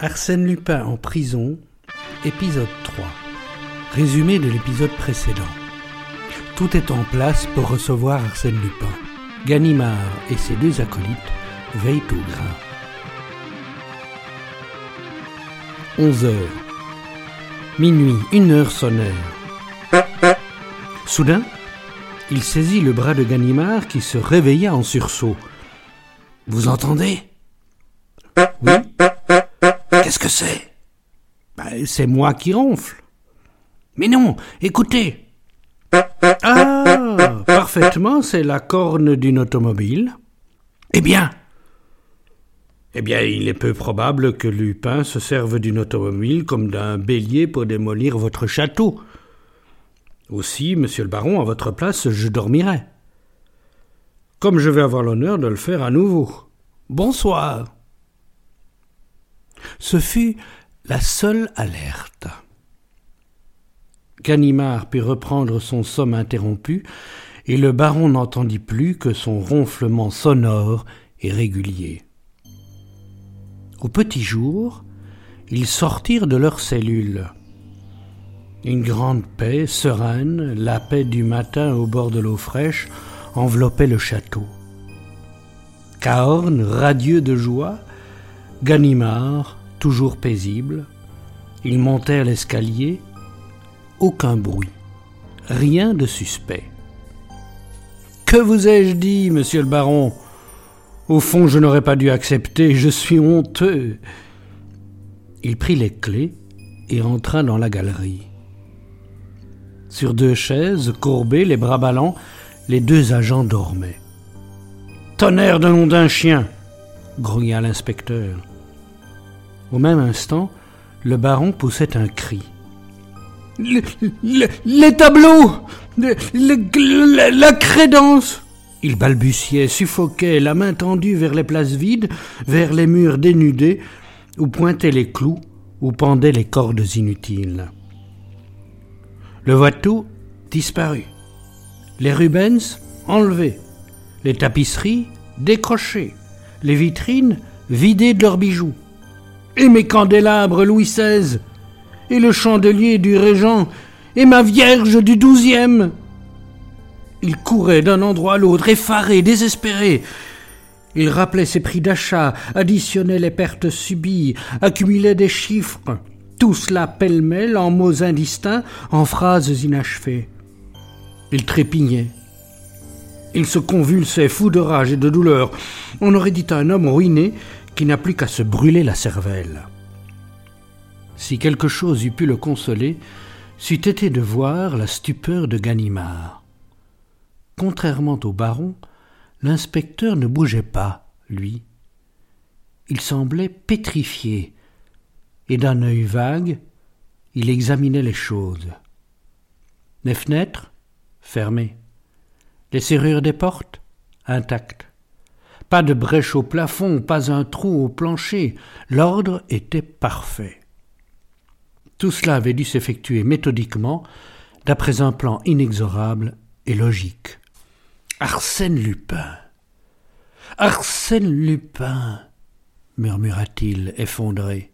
Arsène Lupin en prison, épisode 3. Résumé de l'épisode précédent. Tout est en place pour recevoir Arsène Lupin. Ganimard et ses deux acolytes veillent au grain. 11 heures. Minuit, une heure sonnèrent. Soudain, il saisit le bras de Ganimard qui se réveilla en sursaut. Vous entendez? Oui. Qu'est-ce que c'est? Ben, C'est moi qui ronfle. Mais non, écoutez. Ah, parfaitement, c'est la corne d'une automobile. Eh bien Eh bien, il est peu probable que Lupin se serve d'une automobile comme d'un bélier pour démolir votre château. Aussi, monsieur le baron, à votre place, je dormirai. Comme je vais avoir l'honneur de le faire à nouveau. Bonsoir. Ce fut la seule alerte. Ganimard put reprendre son somme interrompu, et le baron n'entendit plus que son ronflement sonore et régulier. Au petit jour, ils sortirent de leur cellule. Une grande paix sereine, la paix du matin au bord de l'eau fraîche, enveloppait le château. Cahorn, radieux de joie, Ganimard, toujours paisible, ils montèrent l'escalier, aucun bruit, rien de suspect. Que vous ai-je dit, monsieur le baron? Au fond, je n'aurais pas dû accepter, je suis honteux. Il prit les clés et entra dans la galerie. Sur deux chaises, courbées, les bras ballants, les deux agents dormaient. Tonnerre de nom d'un chien grogna l'inspecteur. Au même instant, le baron poussait un cri. Le- le- les tableaux le- le- La crédence Il balbutiait, suffoquait, la main tendue vers les places vides, vers les murs dénudés, où pointaient les clous, où pendaient les cordes inutiles. Le Watteau disparut. Les Rubens enlevés. Les tapisseries décrochées. Les vitrines vidées de leurs bijoux. Et mes candélabres Louis XVI. Et le chandelier du Régent. Et ma Vierge du douzième. Il courait d'un endroit à l'autre, effaré, désespéré. Il rappelait ses prix d'achat, additionnait les pertes subies, accumulait des chiffres, tout cela pêle-mêle en mots indistincts, en phrases inachevées. Il trépignait. Il se convulsait, fou de rage et de douleur. On aurait dit un homme ruiné qui n'a plus qu'à se brûler la cervelle. Si quelque chose eût pu le consoler, c'eût été de voir la stupeur de Ganimard. Contrairement au baron, l'inspecteur ne bougeait pas, lui. Il semblait pétrifié, et d'un œil vague, il examinait les choses. Les fenêtres fermées, les serrures des portes intactes. Pas de brèche au plafond, pas un trou au plancher, l'ordre était parfait. Tout cela avait dû s'effectuer méthodiquement, d'après un plan inexorable et logique. Arsène Lupin. Arsène Lupin, murmura-t-il, effondré.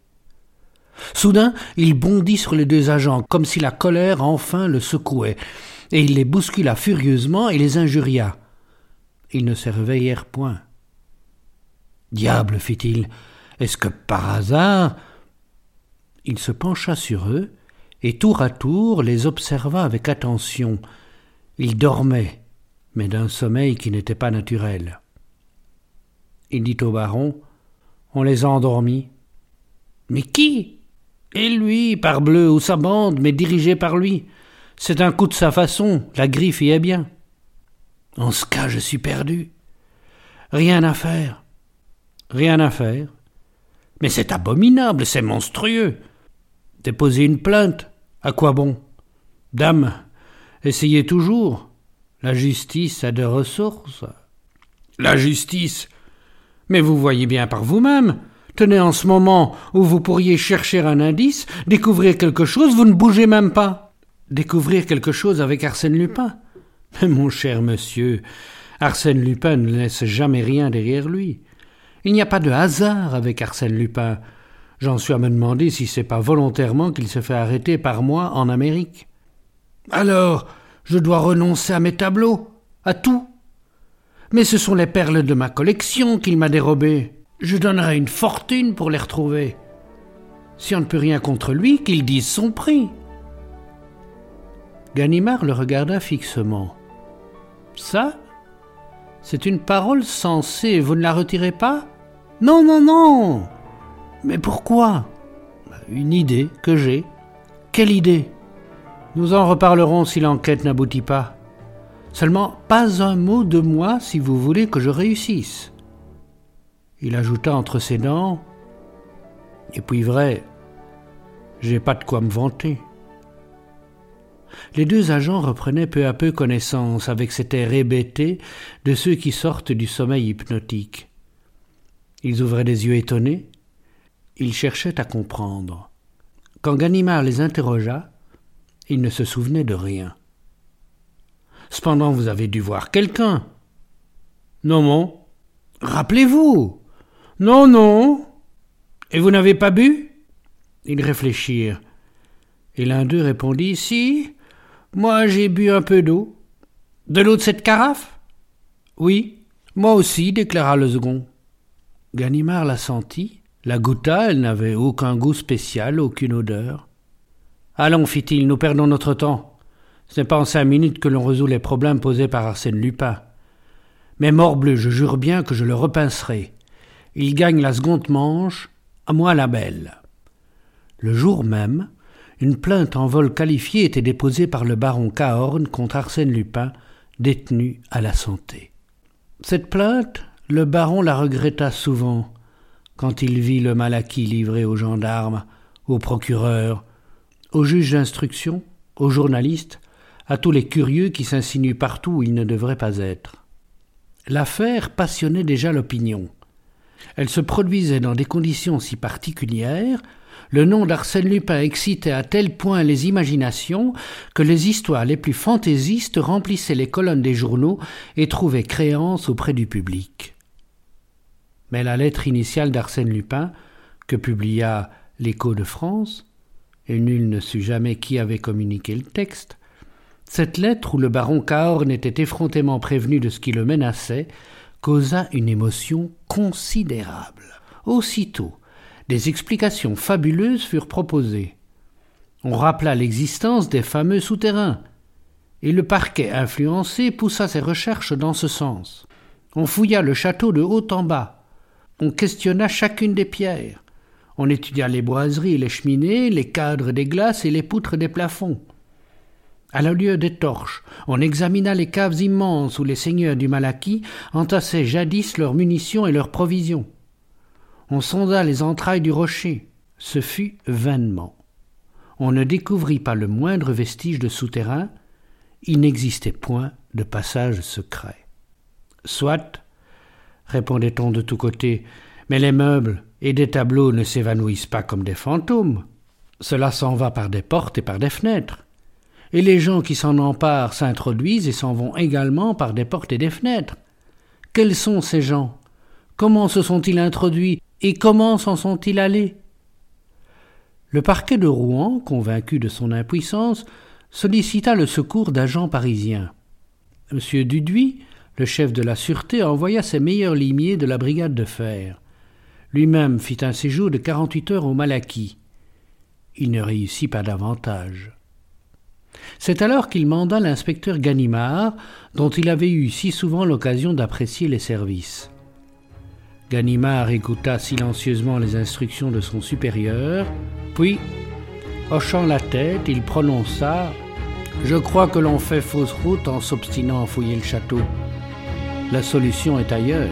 Soudain, il bondit sur les deux agents, comme si la colère enfin le secouait, et il les bouscula furieusement et les injuria. Ils ne se réveillèrent point. Diable, fit-il, est-ce que par hasard Il se pencha sur eux, et tour à tour les observa avec attention. Ils dormaient, mais d'un sommeil qui n'était pas naturel. Il dit au baron On les a endormis. Mais qui? Et lui, parbleu, ou sa bande, mais dirigée par lui. C'est un coup de sa façon, la griffe y est bien. En ce cas, je suis perdu. Rien à faire. Rien à faire. Mais c'est abominable, c'est monstrueux. Déposer une plainte, à quoi bon? Dame, essayez toujours. La justice a des ressources. La justice Mais vous voyez bien par vous-même. Tenez en ce moment où vous pourriez chercher un indice, découvrir quelque chose, vous ne bougez même pas. Découvrir quelque chose avec Arsène Lupin Mais mon cher monsieur, Arsène Lupin ne laisse jamais rien derrière lui. Il n'y a pas de hasard avec Arsène Lupin. J'en suis à me demander si c'est pas volontairement qu'il se fait arrêter par moi en Amérique. Alors, je dois renoncer à mes tableaux, à tout. Mais ce sont les perles de ma collection qu'il m'a dérobées. Je donnerai une fortune pour les retrouver. Si on ne peut rien contre lui, qu'il dise son prix. Ganimard le regarda fixement. Ça C'est une parole sensée, vous ne la retirez pas? Non, non, non Mais pourquoi? Une idée que j'ai. Quelle idée? Nous en reparlerons si l'enquête n'aboutit pas. Seulement, pas un mot de moi si vous voulez que je réussisse. Il ajouta entre ses dents Et puis vrai, j'ai pas de quoi me vanter. Les deux agents reprenaient peu à peu connaissance avec cet air hébété de ceux qui sortent du sommeil hypnotique. Ils ouvraient des yeux étonnés. Ils cherchaient à comprendre. Quand Ganimard les interrogea, ils ne se souvenaient de rien. Cependant, vous avez dû voir quelqu'un. Non, non. Rappelez-vous. Non, non. Et vous n'avez pas bu? Ils réfléchirent. Et l'un d'eux répondit Si, moi j'ai bu un peu d'eau. De l'eau de cette carafe? Oui, moi aussi, déclara le second. Ganimard la sentit, la goûta, elle n'avait aucun goût spécial, aucune odeur. Allons, fit-il, nous perdons notre temps. Ce n'est pas en cinq minutes que l'on résout les problèmes posés par Arsène Lupin. Mais morbleu, je jure bien que je le repincerai. Il gagne la seconde manche, à moi la belle. Le jour même, une plainte en vol qualifié était déposée par le baron Cahorn contre Arsène Lupin, détenu à la santé. Cette plainte, le baron la regretta souvent quand il vit le mal acquis livré aux gendarmes, aux procureurs, aux juges d'instruction, aux journalistes, à tous les curieux qui s'insinuent partout où ils ne devraient pas être. L'affaire passionnait déjà l'opinion. Elle se produisait dans des conditions si particulières le nom d'Arsène Lupin excitait à tel point les imaginations que les histoires les plus fantaisistes remplissaient les colonnes des journaux et trouvaient créance auprès du public. Mais la lettre initiale d'Arsène Lupin, que publia l'Écho de France, et nul ne sut jamais qui avait communiqué le texte, cette lettre où le baron Cahorn était effrontément prévenu de ce qui le menaçait, causa une émotion considérable. Aussitôt, des explications fabuleuses furent proposées. On rappela l'existence des fameux souterrains, et le parquet influencé poussa ses recherches dans ce sens. On fouilla le château de haut en bas. On questionna chacune des pierres. On étudia les boiseries et les cheminées, les cadres des glaces et les poutres des plafonds. À la lieu des torches, on examina les caves immenses où les seigneurs du Malaquis entassaient jadis leurs munitions et leurs provisions. On sonda les entrailles du rocher. Ce fut vainement. On ne découvrit pas le moindre vestige de souterrain. Il n'existait point de passage secret. Soit, répondait-on de tous côtés, mais les meubles et des tableaux ne s'évanouissent pas comme des fantômes. Cela s'en va par des portes et par des fenêtres. Et les gens qui s'en emparent s'introduisent et s'en vont également par des portes et des fenêtres. Quels sont ces gens? Comment se sont-ils introduits? Et comment s'en sont-ils allés? Le parquet de Rouen, convaincu de son impuissance, sollicita le secours d'agents parisiens. M. Duduy, le chef de la sûreté, envoya ses meilleurs limiers de la brigade de fer. Lui-même fit un séjour de quarante-huit heures au Malaquis. Il ne réussit pas davantage. C'est alors qu'il manda l'inspecteur Ganimard, dont il avait eu si souvent l'occasion d'apprécier les services. Ganimard écouta silencieusement les instructions de son supérieur, puis, hochant la tête, il prononça Je crois que l'on fait fausse route en s'obstinant à fouiller le château. La solution est ailleurs.